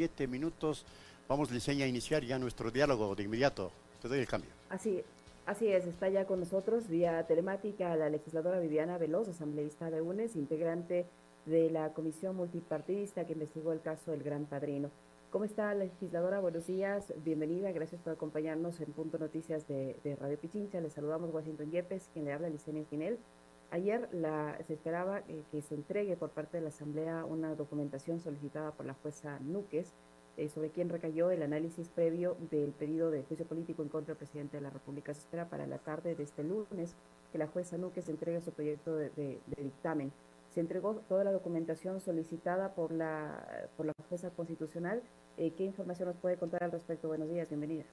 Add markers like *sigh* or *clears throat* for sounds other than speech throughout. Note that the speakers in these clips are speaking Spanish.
siete minutos. Vamos, Liceña, a iniciar ya nuestro diálogo de inmediato. Te doy el cambio. Así, así es, está ya con nosotros vía telemática la legisladora Viviana Veloz, asambleísta de UNES, integrante de la comisión multipartidista que investigó el caso del Gran Padrino. ¿Cómo está la legisladora? Buenos días, bienvenida, gracias por acompañarnos en Punto Noticias de, Radio Pichincha. Le saludamos Washington Yepes, quien le habla, Licenia Espinel. Ayer la, se esperaba eh, que se entregue por parte de la Asamblea una documentación solicitada por la jueza Núquez eh, sobre quién recayó el análisis previo del pedido de juicio político en contra del presidente de la República. Se espera para la tarde de este lunes que la jueza Núquez entregue su proyecto de, dictamen. Se entregó toda la documentación solicitada por la, por la jueza constitucional. Eh, ¿Qué información nos puede contar al respecto? Buenos días, bienvenida.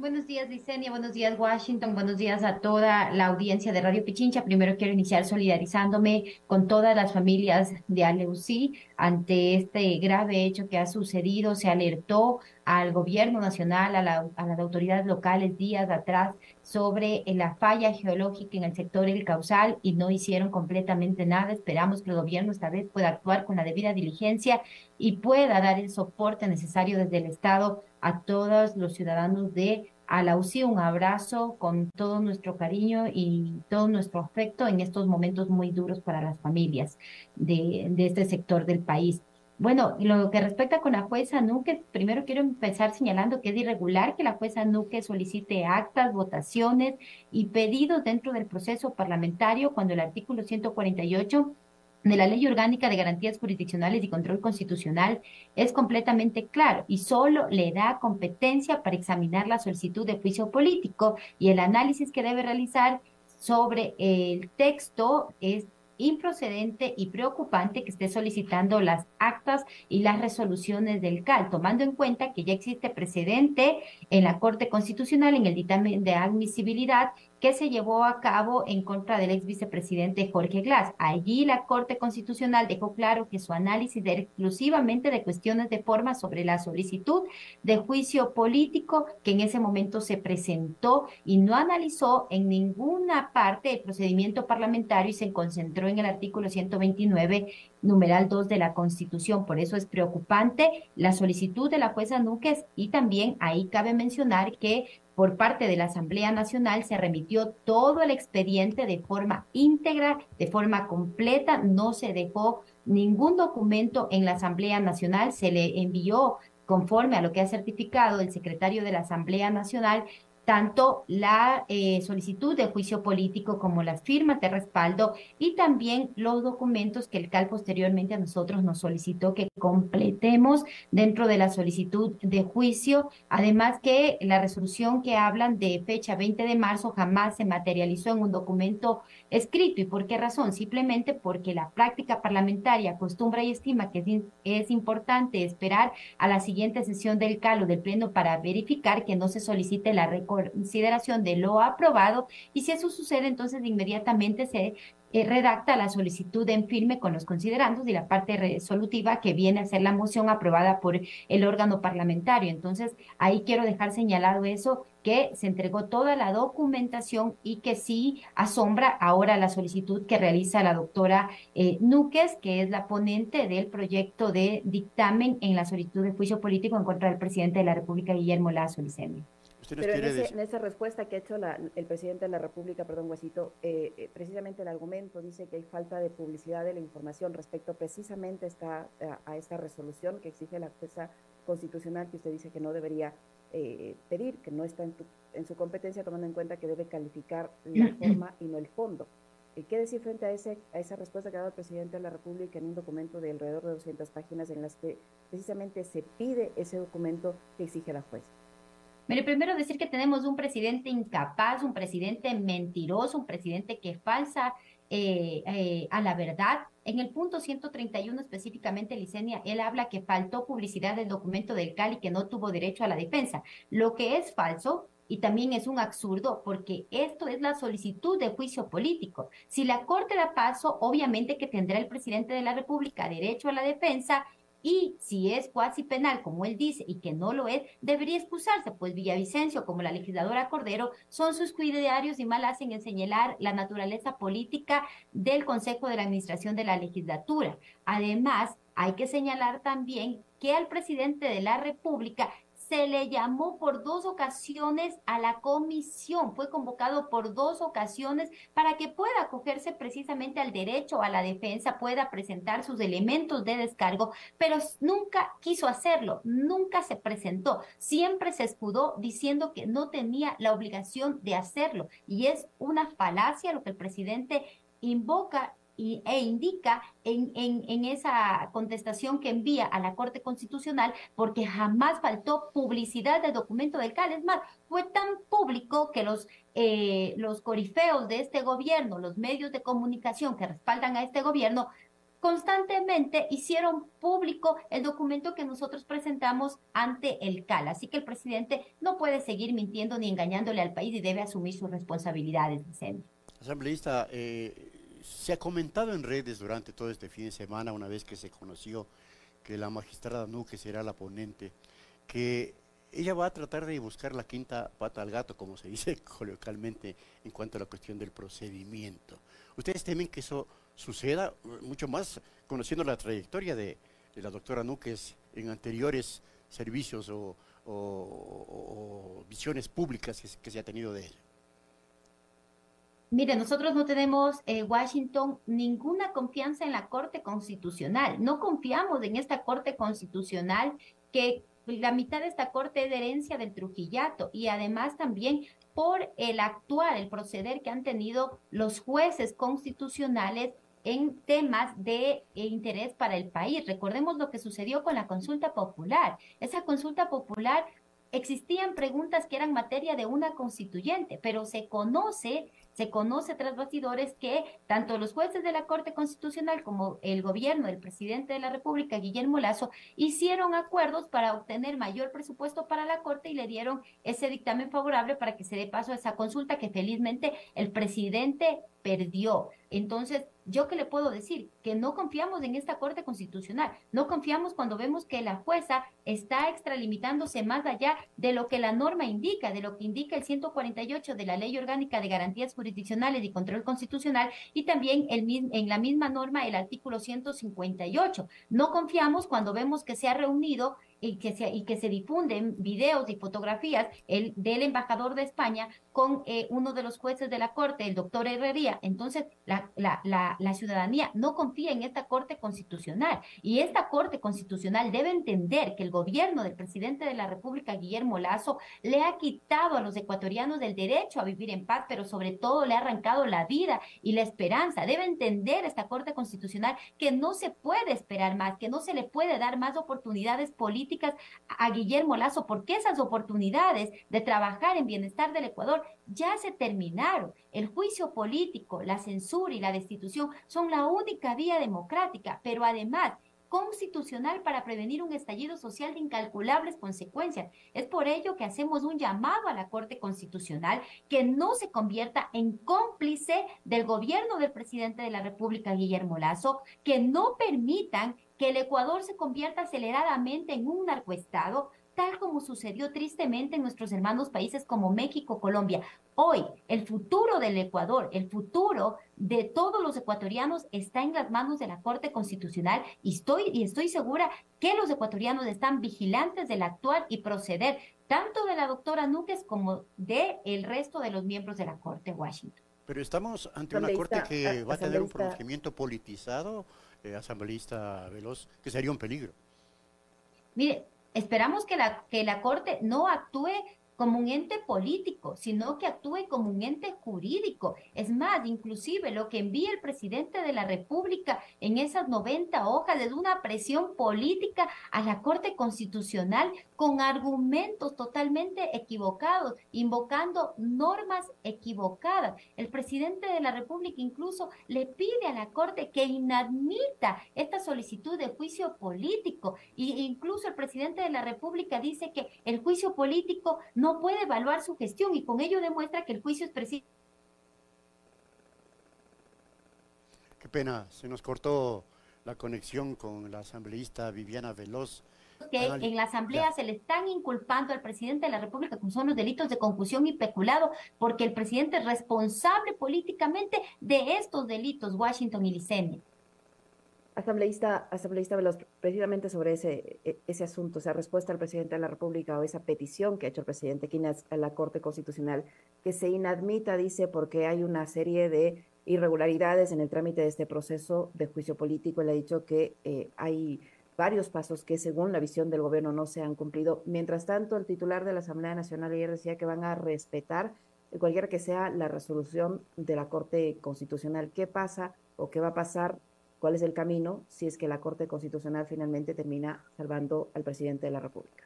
Buenos días, Licenia. Buenos días, Washington. Buenos días a toda la audiencia de Radio Pichincha. Primero quiero iniciar solidarizándome con todas las familias de Aleusí ante este grave hecho que ha sucedido. Se alertó al gobierno nacional, a, las autoridades locales días atrás sobre la falla geológica en el sector El Causal y no hicieron completamente nada. Esperamos que el gobierno esta vez pueda actuar con la debida diligencia y pueda dar el soporte necesario desde el Estado a todos los ciudadanos de Alausí. Un abrazo con todo nuestro cariño y todo nuestro afecto en estos momentos muy duros para las familias de, de este sector del país. Bueno, lo que respecta con la jueza Nuque, primero quiero empezar señalando que es irregular que la jueza Nuque solicite actas, votaciones y pedidos dentro del proceso parlamentario cuando el artículo 148 de la Ley Orgánica de Garantías Jurisdiccionales y Control Constitucional es completamente claro y solo le da competencia para examinar la solicitud de juicio político y el análisis que debe realizar sobre el texto es improcedente y preocupante que esté solicitando las actas y las resoluciones del CAL, tomando en cuenta que ya existe precedente en la Corte Constitucional en el dictamen de admisibilidad que se llevó a cabo en contra del ex vicepresidente Jorge Glass. Allí la Corte Constitucional dejó claro que su análisis era exclusivamente de cuestiones de forma sobre la solicitud de juicio político que en ese momento se presentó y no analizó en ninguna parte el procedimiento parlamentario y se concentró en el artículo 129 numeral 2 de la Constitución. Por eso es preocupante la solicitud de la jueza Núquez y también ahí cabe mencionar que por parte de la Asamblea Nacional se remitió todo el expediente de forma íntegra, de forma completa, no se dejó ningún documento en la Asamblea Nacional, se le envió conforme a lo que ha certificado el secretario de la Asamblea Nacional, tanto la eh, solicitud de juicio político como las firmas de respaldo y también los documentos que el CAL posteriormente a nosotros nos solicitó que completemos dentro de la solicitud de juicio. Además que la resolución que hablan de fecha 20 de marzo jamás se materializó en un documento escrito. ¿Y por qué razón? Simplemente porque la práctica parlamentaria acostumbra y estima que es importante esperar a la siguiente sesión del CAL o del Pleno para verificar que no se solicite la recordación consideración de lo aprobado y si eso sucede, entonces inmediatamente se eh, redacta la solicitud en firme con los considerandos y la parte resolutiva que viene a ser la moción aprobada por el órgano parlamentario. Entonces, ahí quiero dejar señalado eso, que se entregó toda la documentación y que sí asombra ahora la solicitud que realiza la doctora eh, Núquez, que es la ponente del proyecto de dictamen en la solicitud de juicio político en contra del presidente de la República, Guillermo Lazo Pero en, esa respuesta que ha hecho el presidente de la República, perdón, Guasito, eh, eh, precisamente el argumento dice que hay falta de publicidad de la información respecto precisamente esta, a, esta resolución que exige la jueza constitucional que usted dice que no debería eh, pedir, que no está en, en, su competencia, tomando en cuenta que debe calificar la *clears throat* forma y no el fondo. ¿Qué decir frente a, ese, a esa respuesta que ha dado el presidente de la República en un documento de alrededor de 200 páginas en las que precisamente se pide ese documento que exige la jueza? Mire, primero decir que tenemos un presidente incapaz, un presidente mentiroso, un presidente que falsa eh, eh, a la verdad. En el punto 131 específicamente, Licenia, él habla que faltó publicidad del documento del CAL y que no tuvo derecho a la defensa. Lo que es falso y también es un absurdo porque esto es la solicitud de juicio político. Si la Corte da paso, obviamente que tendrá el presidente de la República derecho a la defensa y si es cuasi penal, como él dice, y que no lo es, debería excusarse, pues Villavicencio, como la legisladora Cordero, son sus cuidarios y mal hacen en señalar la naturaleza política del Consejo de la Administración de la Legislatura. Además, hay que señalar también que al presidente de la República se le llamó por dos ocasiones a la comisión, fue convocado por dos ocasiones para que pueda acogerse precisamente al derecho a la defensa, pueda presentar sus elementos de descargo, pero nunca quiso hacerlo, nunca se presentó, siempre se escudó diciendo que no tenía la obligación de hacerlo. Y es una falacia lo que el presidente invoca e indica en, en, esa contestación que envía a la Corte Constitucional, porque jamás faltó publicidad del documento del CAL. Es más, fue tan público que los, eh, los corifeos de este gobierno, los medios de comunicación que respaldan a este gobierno, constantemente hicieron público el documento que nosotros presentamos ante el CAL. Así que el presidente no puede seguir mintiendo ni engañándole al país y debe asumir sus responsabilidades, Vicente. Asambleísta, eh, se ha comentado en redes durante todo este fin de semana, una vez que se conoció que la magistrada Nuque será la ponente, que ella va a tratar de buscar la quinta pata al gato, como se dice *laughs* coloquialmente, en cuanto a la cuestión del procedimiento. ¿Ustedes temen que eso suceda mucho más conociendo la trayectoria de, la doctora Núquez en anteriores servicios o, visiones públicas que se ha tenido de ella? Mire, nosotros no tenemos, eh, Washington, ninguna confianza en la Corte Constitucional. No confiamos en esta Corte Constitucional que la mitad de esta Corte es de herencia del Trujillato y además también por el actuar, el proceder que han tenido los jueces constitucionales en temas de eh, interés para el país. Recordemos lo que sucedió con la consulta popular. Esa consulta popular existían preguntas que eran materia de una constituyente, pero se conoce se conoce tras bastidores que tanto los jueces de la Corte Constitucional como el gobierno del presidente de la República, Guillermo Lazo, hicieron acuerdos para obtener mayor presupuesto para la Corte y le dieron ese dictamen favorable para que se dé paso a esa consulta que felizmente el presidente perdió. Entonces, ¿yo qué le puedo decir? Que no confiamos en esta Corte Constitucional, no confiamos cuando vemos que la jueza está extralimitándose más allá de lo que la norma indica, de lo que indica el 148 de la Ley Orgánica de Garantías Jurisdiccionales y Control Constitucional y también el, en la misma norma el artículo 158. No confiamos cuando vemos que se ha reunido y que se, y que se difunden videos y fotografías el, del embajador de España con eh, uno de los jueces de la Corte, el doctor Herrería. Entonces, la, la, la, la, ciudadanía no confía en esta Corte Constitucional y esta Corte Constitucional debe entender que el gobierno del presidente de la República, Guillermo Lazo, le ha quitado a los ecuatorianos el derecho a vivir en paz, pero sobre todo le ha arrancado la vida y la esperanza. Debe entender esta Corte Constitucional que no se puede esperar más, que no se le puede dar más oportunidades políticas a Guillermo Lazo, porque esas oportunidades de trabajar en bienestar del Ecuador ya se terminaron. El juicio político, la censura y la destitución son la única vía democrática, pero además constitucional para prevenir un estallido social de incalculables consecuencias. Es por ello que hacemos un llamado a la Corte Constitucional que no se convierta en cómplice del gobierno del presidente de la República, Guillermo Lazo, que no permitan que el Ecuador se convierta aceleradamente en un narcoestado, tal como sucedió tristemente en nuestros hermanos países como México, Colombia. Hoy, el futuro del Ecuador, el futuro de todos los ecuatorianos está en las manos de la Corte Constitucional y estoy, y estoy segura que los ecuatorianos están vigilantes del actuar y proceder tanto de la doctora Núñez como de el resto de los miembros de la Corte Washington. Pero estamos ante una Corte que va a tener un pronunciamiento politizado eh, asambleísta Veloz, que sería un peligro. Mire, esperamos que la, que la Corte no actúe como un ente político, sino que actúe como un ente jurídico. Es más, inclusive lo que envía el presidente de la República en esas 90 hojas es una presión política a la Corte Constitucional con argumentos totalmente equivocados, invocando normas equivocadas. El presidente de la República incluso le pide a la Corte que inadmita esta solicitud de juicio político. E incluso el presidente de la República dice que el juicio político no puede evaluar su gestión y con ello demuestra que el juicio es preciso. Qué pena, se nos cortó la conexión con la asambleísta Viviana Veloz. Que en la asamblea se le están inculpando al presidente de la República con son los delitos de concusión y peculado, porque el presidente es responsable políticamente de estos delitos, Washington y Licenia. Asambleísta, asambleísta precisamente sobre ese, e, ese asunto, esa respuesta al presidente de la República o esa petición que ha hecho el presidente Quinas a la Corte Constitucional, que se inadmita, dice, porque hay una serie de irregularidades en el trámite de este proceso de juicio político. Él ha dicho que eh, hay varios pasos que según la visión del gobierno no se han cumplido. Mientras tanto, el titular de la Asamblea Nacional ayer decía que van a respetar cualquiera que sea la resolución de la Corte Constitucional. ¿Qué pasa o qué va a pasar cuál es el camino si es que la Corte Constitucional finalmente termina salvando al presidente de la República.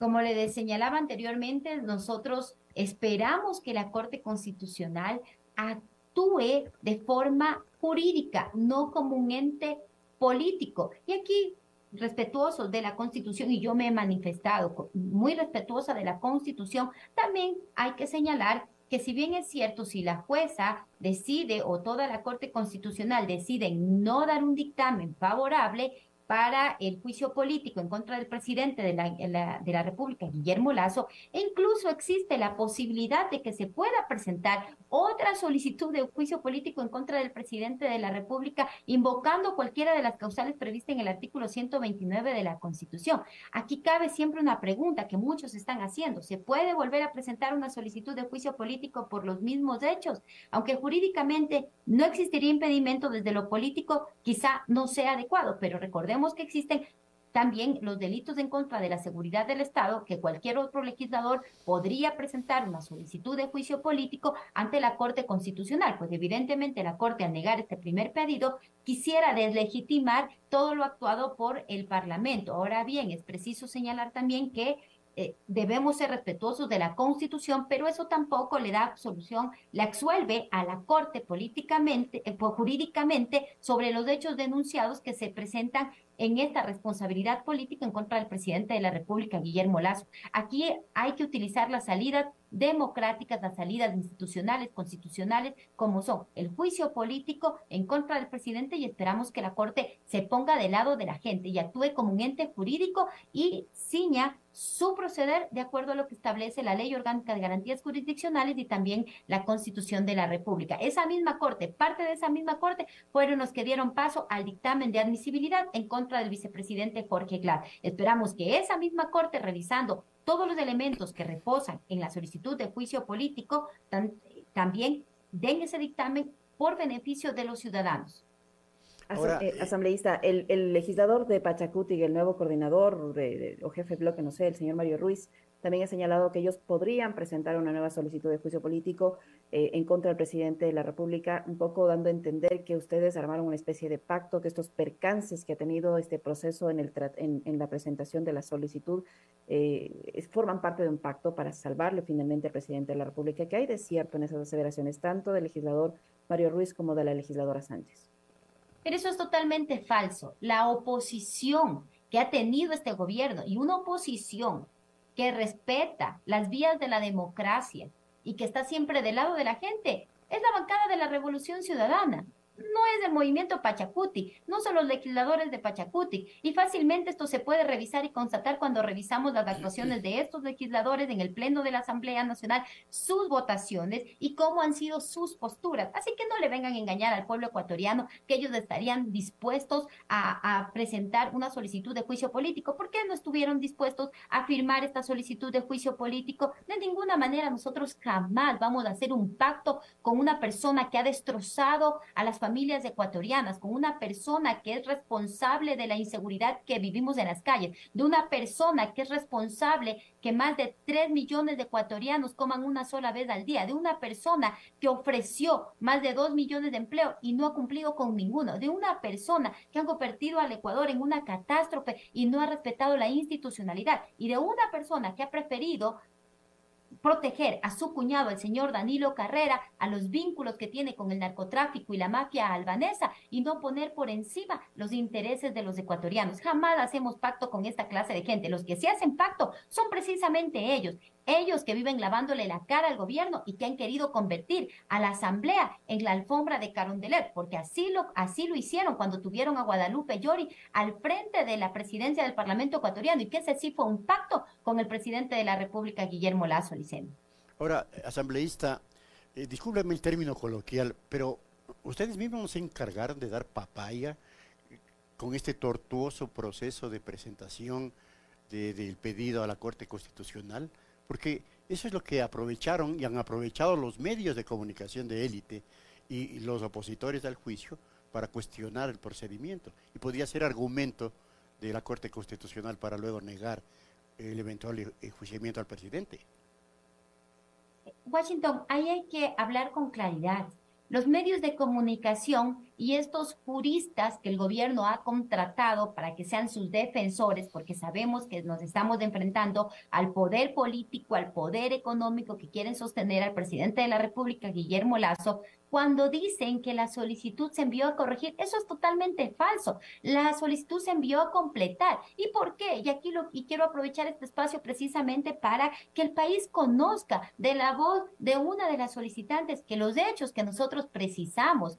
Como le señalaba anteriormente, nosotros esperamos que la Corte Constitucional actúe de forma jurídica, no como un ente político. Y aquí, respetuosos de la Constitución, y yo me he manifestado muy respetuosa de la Constitución, también hay que señalar que si bien es cierto, si la jueza decide o toda la Corte Constitucional decide no dar un dictamen favorable, para el juicio político en contra del presidente de la, de la República, Guillermo Lazo, e incluso existe la posibilidad de que se pueda presentar otra solicitud de juicio político en contra del presidente de la República, invocando cualquiera de las causales previstas en el artículo 129 de la Constitución. Aquí cabe siempre una pregunta que muchos están haciendo. ¿Se puede volver a presentar una solicitud de juicio político por los mismos hechos? Aunque jurídicamente no existiría impedimento desde lo político, quizá no sea adecuado, pero recordemos que existen también los delitos en contra de la seguridad del Estado, que cualquier otro legislador podría presentar una solicitud de juicio político ante la Corte Constitucional, pues evidentemente la Corte al negar este primer pedido quisiera deslegitimar todo lo actuado por el Parlamento. Ahora bien, es preciso señalar también que eh, debemos ser respetuosos de la Constitución, pero eso tampoco le da absolución, le absuelve a la Corte políticamente, eh, jurídicamente sobre los hechos denunciados que se presentan en esta responsabilidad política en contra del presidente de la República, Guillermo Lazo. Aquí hay que utilizar las salidas democráticas, las salidas institucionales, constitucionales, como son el juicio político en contra del presidente y esperamos que la Corte se ponga del lado de la gente y actúe como un ente jurídico y ciña su proceder de acuerdo a lo que establece la Ley Orgánica de Garantías Jurisdiccionales y también la Constitución de la República. Esa misma Corte, parte de esa misma Corte, fueron los que dieron paso al dictamen de admisibilidad en contra del vicepresidente Jorge Glad. Esperamos que esa misma Corte, revisando todos los elementos que reposan en la solicitud de juicio político, también den ese dictamen por beneficio de los ciudadanos. Eh, asambleísta, el, legislador de Pachacuti, el nuevo coordinador o jefe de bloque, no sé, el señor Mario Ruiz, también ha señalado que ellos podrían presentar una nueva solicitud de juicio político eh, en contra del presidente de la República, un poco dando a entender que ustedes armaron una especie de pacto, que estos percances que ha tenido este proceso en, la presentación de la solicitud eh, forman parte de un pacto para salvarle finalmente al presidente de la República. ¿Qué hay de cierto en esas aseveraciones, tanto del legislador Mario Ruiz como de la legisladora Sánchez? Pero eso es totalmente falso. La oposición que ha tenido este gobierno y una oposición que respeta las vías de la democracia y que está siempre del lado de la gente. Es la bancada de la Revolución Ciudadana no es del movimiento Pachacuti, no son los legisladores de Pachacuti. Y fácilmente esto se puede revisar y constatar cuando revisamos las actuaciones de estos legisladores en el Pleno de la Asamblea Nacional, sus votaciones y cómo han sido sus posturas. Así que no le vengan a engañar al pueblo ecuatoriano que ellos estarían dispuestos a, a presentar una solicitud de juicio político. ¿Por qué no estuvieron dispuestos a firmar esta solicitud de juicio político? De ninguna manera nosotros jamás vamos a hacer un pacto con una persona que ha destrozado a las familias familias ecuatorianas, con una persona que es responsable de la inseguridad que vivimos en las calles, de una persona que es responsable que más de 3 millones de ecuatorianos coman una sola vez al día, de una persona que ofreció más de 2 millones de empleo y no ha cumplido con ninguno, de una persona que ha convertido al Ecuador en una catástrofe y no ha respetado la institucionalidad, y de una persona que ha preferido proteger a su cuñado, el señor Danilo Carrera, a los vínculos que tiene con el narcotráfico y la mafia albanesa y no poner por encima los intereses de los ecuatorianos. Jamás hacemos pacto con esta clase de gente. Los que sí hacen pacto son precisamente ellos ellos que viven lavándole la cara al gobierno y que han querido convertir a la asamblea en la alfombra de Carondelet, porque así lo, así lo hicieron cuando tuvieron a Guadalupe Llori al frente de la presidencia del Parlamento ecuatoriano y que ese sí fue un pacto con el presidente de la República, Guillermo Lazo Liceno. Ahora, asambleísta, eh, discúlpeme el término coloquial, pero ustedes mismos se encargaron de dar papaya con este tortuoso proceso de presentación del pedido a la Corte Constitucional porque eso es lo que aprovecharon y han aprovechado los medios de comunicación de élite y, los opositores al juicio para cuestionar el procedimiento. Y podía ser argumento de la Corte Constitucional para luego negar el eventual enjuiciamiento al presidente. Washington, ahí hay que hablar con claridad. Los medios de comunicación y estos juristas que el gobierno ha contratado para que sean sus defensores, porque sabemos que nos estamos enfrentando al poder político, al poder económico que quieren sostener al presidente de la República, Guillermo Lazo, cuando dicen que la solicitud se envió a corregir, eso es totalmente falso. La solicitud se envió a completar. ¿Y por qué? Y aquí y quiero aprovechar este espacio precisamente para que el país conozca de la voz de una de las solicitantes que los hechos que nosotros precisamos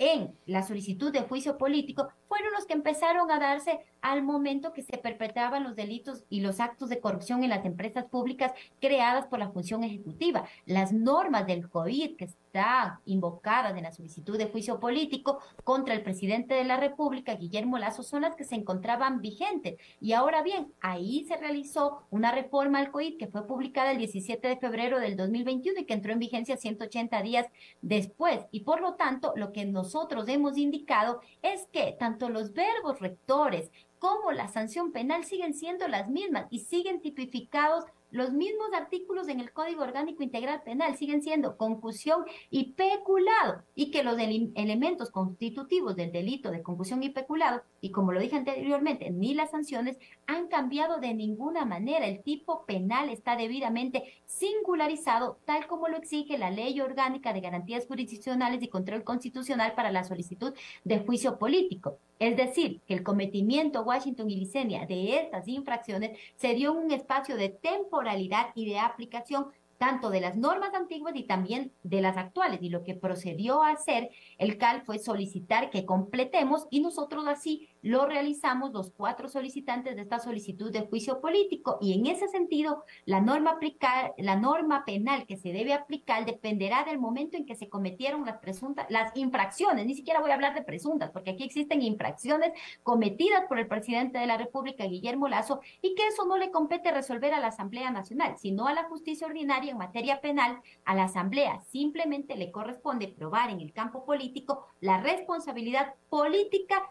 en la solicitud de juicio político fueron los que empezaron a darse al momento que se perpetraban los delitos y los actos de corrupción en las empresas públicas creadas por la función ejecutiva. Las normas del COVID que están invocadas en la solicitud de juicio político contra el presidente de la República, Guillermo Lazo, son las que se encontraban vigentes. Y ahora bien, ahí se realizó una reforma al COVID que fue publicada el 17 de febrero del 2021 y que entró en vigencia 180 días después. Y por lo tanto, lo que nosotros hemos indicado es que tanto los verbos rectores como la sanción penal siguen siendo las mismas y siguen tipificados los mismos artículos en el Código Orgánico Integral Penal siguen siendo concusión y peculado y que los elementos constitutivos del delito de concusión y peculado, y como lo dije anteriormente, ni las sanciones han cambiado de ninguna manera. El tipo penal está debidamente singularizado, tal como lo exige la Ley Orgánica de Garantías Jurisdiccionales y Control Constitucional para la solicitud de juicio político. Es decir, que el cometimiento Washington y Licenia de estas infracciones se dio un espacio de temporalidad y de aplicación tanto de las normas antiguas y también de las actuales. Y lo que procedió a hacer el CAL fue solicitar que completemos y nosotros así lo realizamos los cuatro solicitantes de esta solicitud de juicio político. Y en ese sentido la norma aplicar, la norma penal que se debe aplicar dependerá del momento en que se cometieron las presuntas las infracciones, ni siquiera voy a hablar de presuntas porque aquí existen infracciones cometidas por el presidente de la República Guillermo Lazo y que eso no le compete resolver a la Asamblea Nacional, sino a la justicia ordinaria en materia penal, a la Asamblea simplemente le corresponde probar en el campo político la responsabilidad política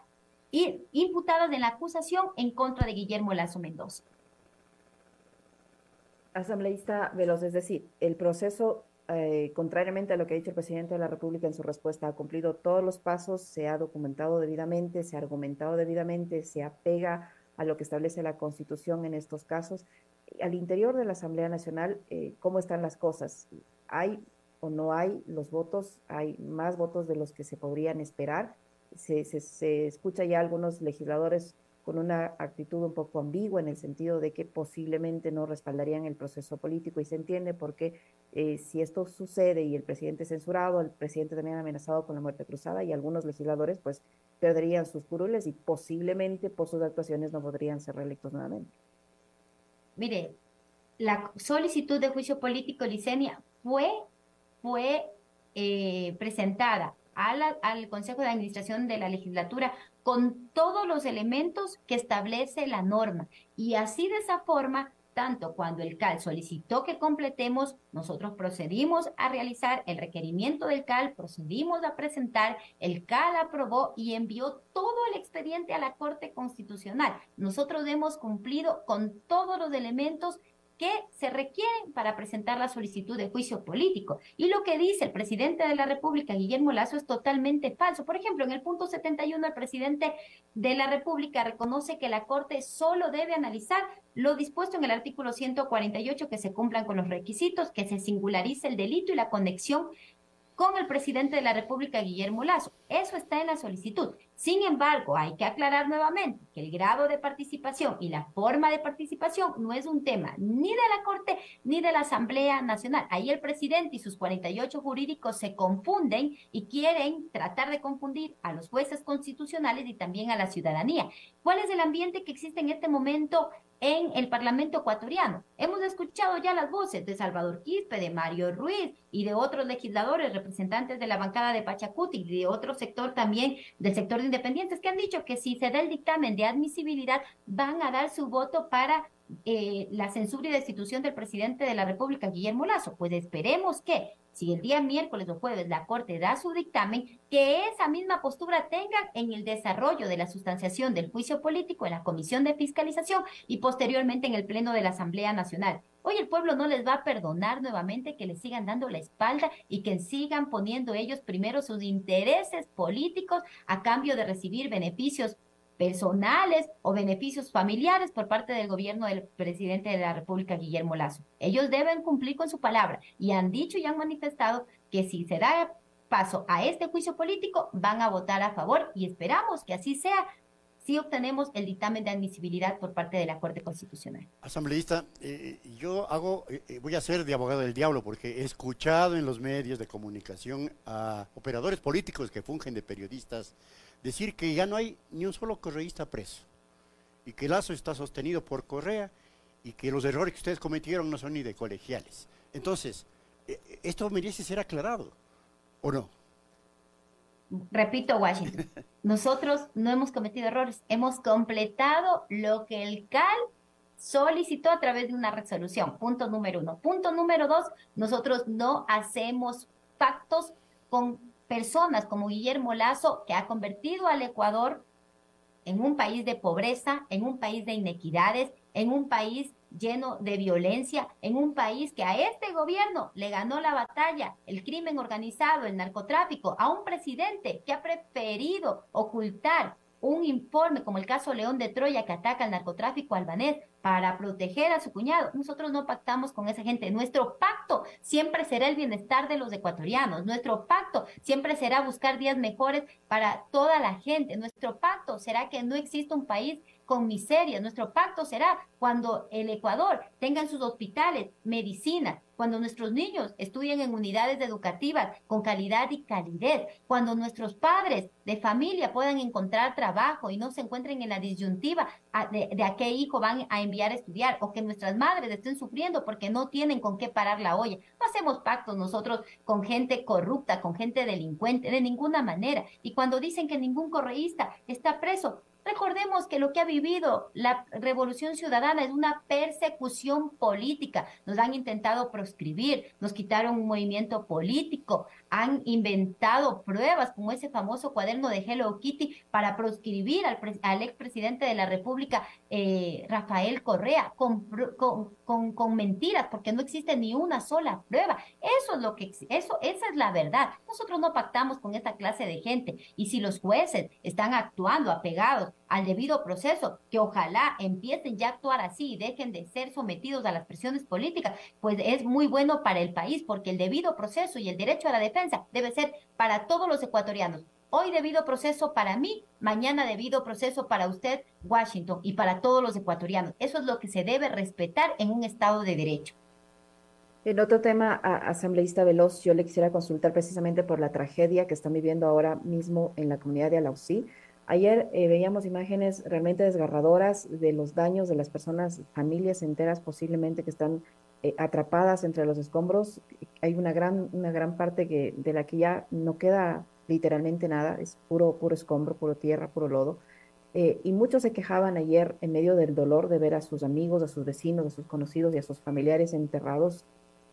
imputadas en la acusación en contra de Guillermo Lazo Mendoza. Asambleísta Veloz, es decir, el proceso, eh, contrariamente a lo que ha dicho el presidente de la República en su respuesta, ha cumplido todos los pasos, se ha documentado debidamente, se ha argumentado debidamente, se apega a lo que establece la Constitución en estos casos. Al interior de la Asamblea Nacional, eh, ¿cómo están las cosas? ¿Hay o no hay los votos? ¿Hay más votos de los que se podrían esperar? Se, se, escucha ya algunos legisladores con una actitud un poco ambigua en el sentido de que posiblemente no respaldarían el proceso político y se entiende porque eh, si esto sucede y el presidente es censurado, el presidente también amenazado con la muerte cruzada y algunos legisladores pues perderían sus curules y posiblemente por sus actuaciones no podrían ser reelectos nuevamente. Mire, la solicitud de juicio político, Licenia, fue, fue eh, presentada al Consejo de Administración de la legislatura con todos los elementos que establece la norma. Y así de esa forma, tanto cuando el CAL solicitó que completemos, nosotros procedimos a realizar el requerimiento del CAL, procedimos a presentar, el CAL aprobó y envió todo el expediente a la Corte Constitucional. Nosotros hemos cumplido con todos los elementos que se requieren para presentar la solicitud de juicio político. Y lo que dice el presidente de la República, Guillermo Lazo, es totalmente falso. Por ejemplo, en el punto 71, el presidente de la República reconoce que la Corte solo debe analizar lo dispuesto en el artículo 148, que se cumplan con los requisitos, que se singularice el delito y la conexión con el presidente de la República, Guillermo Lazo. Eso está en la solicitud. Sin embargo, hay que aclarar nuevamente que el grado de participación y la forma de participación no es un tema ni de la Corte ni de la Asamblea Nacional. Ahí el presidente y sus 48 jurídicos se confunden y quieren tratar de confundir a los jueces constitucionales y también a la ciudadanía. ¿Cuál es el ambiente que existe en este momento en el Parlamento ecuatoriano. Hemos escuchado ya las voces de Salvador Quispe, de Mario Ruiz y de otros legisladores, representantes de la bancada de Pachacuti y de otro sector también, del sector de independientes, que han dicho que si se da el dictamen de admisibilidad, van a dar su voto para eh, la censura y destitución del presidente de la República, Guillermo Lazo. Pues esperemos que si el día miércoles o jueves la Corte da su dictamen, que esa misma postura tengan en el desarrollo de la sustanciación del juicio político en la Comisión de Fiscalización y posteriormente en el Pleno de la Asamblea Nacional. Hoy el pueblo no les va a perdonar nuevamente que le sigan dando la espalda y que sigan poniendo ellos primero sus intereses políticos a cambio de recibir beneficios personales o beneficios familiares por parte del gobierno del presidente de la República, Guillermo Lazo. Ellos deben cumplir con su palabra y han dicho y han manifestado que si se da paso a este juicio político, van a votar a favor y esperamos que así sea si obtenemos el dictamen de admisibilidad por parte de la Corte Constitucional. Asambleísta, eh, yo hago, eh, voy a ser de abogado del diablo porque he escuchado en los medios de comunicación a operadores políticos que fungen de periodistas decir que ya no hay ni un solo correísta preso y que el lazo está sostenido por Correa y que los errores que ustedes cometieron no son ni de colegiales. Entonces, eh, esto merece ser aclarado, ¿o no? Repito, Washington, *laughs* nosotros no hemos cometido errores, hemos completado lo que el CAL solicitó a través de una resolución, punto número uno. Punto número dos, nosotros no hacemos pactos con personas como Guillermo Lazo, que ha convertido al Ecuador en un país de pobreza, en un país de inequidades, en un país lleno de violencia, en un país que a este gobierno le ganó la batalla, el crimen organizado, el narcotráfico, a un presidente que ha preferido ocultar un informe como el caso León de Troya que ataca al narcotráfico albanés para proteger a su cuñado. Nosotros no pactamos con esa gente. Nuestro pacto siempre será el bienestar de los ecuatorianos. Nuestro pacto siempre será buscar días mejores para toda la gente. Nuestro pacto será que no exista un país con miseria. Nuestro pacto será cuando el Ecuador tenga en sus hospitales medicina, cuando nuestros niños estudien en unidades educativas con calidad y calidez, cuando nuestros padres de familia puedan encontrar trabajo y no se encuentren en la disyuntiva de, de a qué hijo van a enviar a estudiar, o que nuestras madres estén sufriendo porque no tienen con qué parar la olla. No hacemos pactos nosotros con gente corrupta, con gente delincuente, de ninguna manera. Y cuando dicen que ningún correísta está preso, Recordemos que lo que ha vivido la revolución ciudadana es una persecución política. Nos han intentado proscribir, nos quitaron un movimiento político, han inventado pruebas como ese famoso cuaderno de Hello Kitty para proscribir al, al expresidente de la República, eh, Rafael Correa, con, con, con, mentiras, porque no existe ni una sola prueba. Eso es lo que, eso, esa es la verdad. Nosotros no pactamos con esta clase de gente. Y si los jueces están actuando apegados al debido proceso, que ojalá empiecen ya a actuar así y dejen de ser sometidos a las presiones políticas, pues es muy bueno para el país, porque el debido proceso y el derecho a la defensa debe ser para todos los ecuatorianos. Hoy debido proceso para mí, mañana debido proceso para usted, Washington, y para todos los ecuatorianos. Eso es lo que se debe respetar en un Estado de Derecho. En otro tema, asambleísta Veloz, yo le quisiera consultar precisamente por la tragedia que están viviendo ahora mismo en la comunidad de Alausí. Ayer eh, veíamos imágenes realmente desgarradoras de los daños de las personas, familias enteras posiblemente que están eh, atrapadas entre los escombros. Hay una gran, una gran parte que, de la que ya no queda literalmente nada, es puro, puro escombro, puro tierra, puro lodo. Eh, y muchos se quejaban ayer en medio del dolor de ver a sus amigos, a sus vecinos, a sus conocidos y a sus familiares enterrados,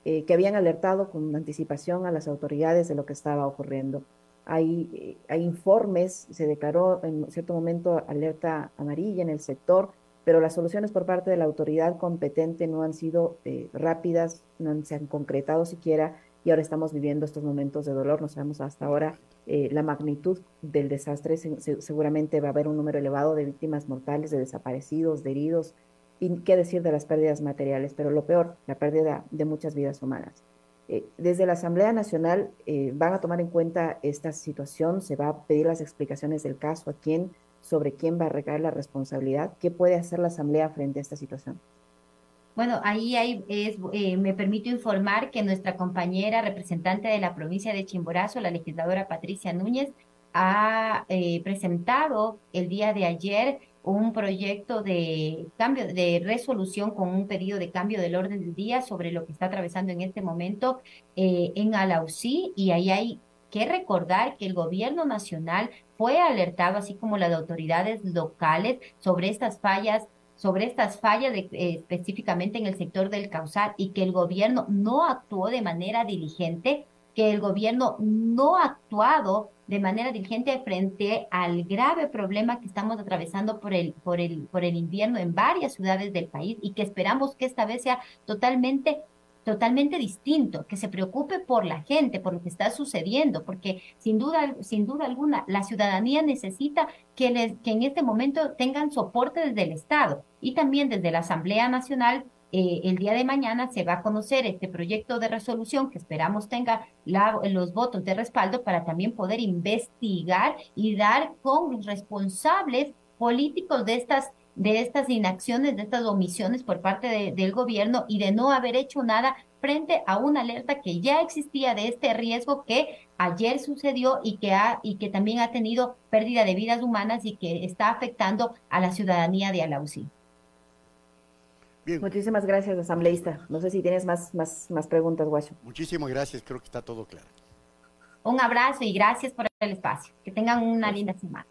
que habían alertado con anticipación a las autoridades de lo que estaba ocurriendo. Hay, hay informes, se declaró en cierto momento alerta amarilla en el sector, pero las soluciones por parte de la autoridad competente no han sido eh, rápidas, no se han concretado siquiera y ahora estamos viviendo estos momentos de dolor. No sabemos hasta ahora eh, la magnitud del desastre. seguramente va a haber un número elevado de víctimas mortales, de desaparecidos, de heridos y qué decir de las pérdidas materiales, pero lo peor, la pérdida de muchas vidas humanas. Eh, desde la Asamblea Nacional eh, van a tomar en cuenta esta situación, se va a pedir las explicaciones del caso, a quién, sobre quién va a recaer la responsabilidad, qué puede hacer la Asamblea frente a esta situación. Bueno, ahí hay, es, eh, me permito informar que nuestra compañera representante de la provincia de Chimborazo, la legisladora Patricia Núñez, ha presentado el día de ayer un proyecto de cambio, de resolución con un pedido de cambio del orden del día sobre lo que está atravesando en este momento eh, en Alausí y ahí hay que recordar que el gobierno nacional fue alertado, así como las autoridades locales, sobre estas fallas sobre estas fallas de, eh, específicamente en el sector del causal y que el gobierno no actuó de manera diligente, que el gobierno no ha actuado de manera diligente frente al grave problema que estamos atravesando por el, por el, por el invierno en varias ciudades del país y que esperamos que esta vez sea totalmente totalmente distinto, que se preocupe por la gente, por lo que está sucediendo, porque sin duda, sin duda alguna, la ciudadanía necesita que, les, que en este momento tengan soporte desde el Estado y también desde la Asamblea Nacional eh, el día de mañana se va a conocer este proyecto de resolución que esperamos tenga los votos de respaldo para también poder investigar y dar con los responsables políticos de estas de estas inacciones, de estas omisiones por parte del gobierno y de no haber hecho nada frente a una alerta que ya existía de este riesgo que ayer sucedió y que ha y que también ha tenido pérdida de vidas humanas y que está afectando a la ciudadanía de Alausí. Muchísimas gracias, asambleísta. No sé si tienes más, más, más preguntas, Guacho. Muchísimas gracias, creo que está todo claro. Un abrazo y gracias por el espacio. Que tengan una linda semana.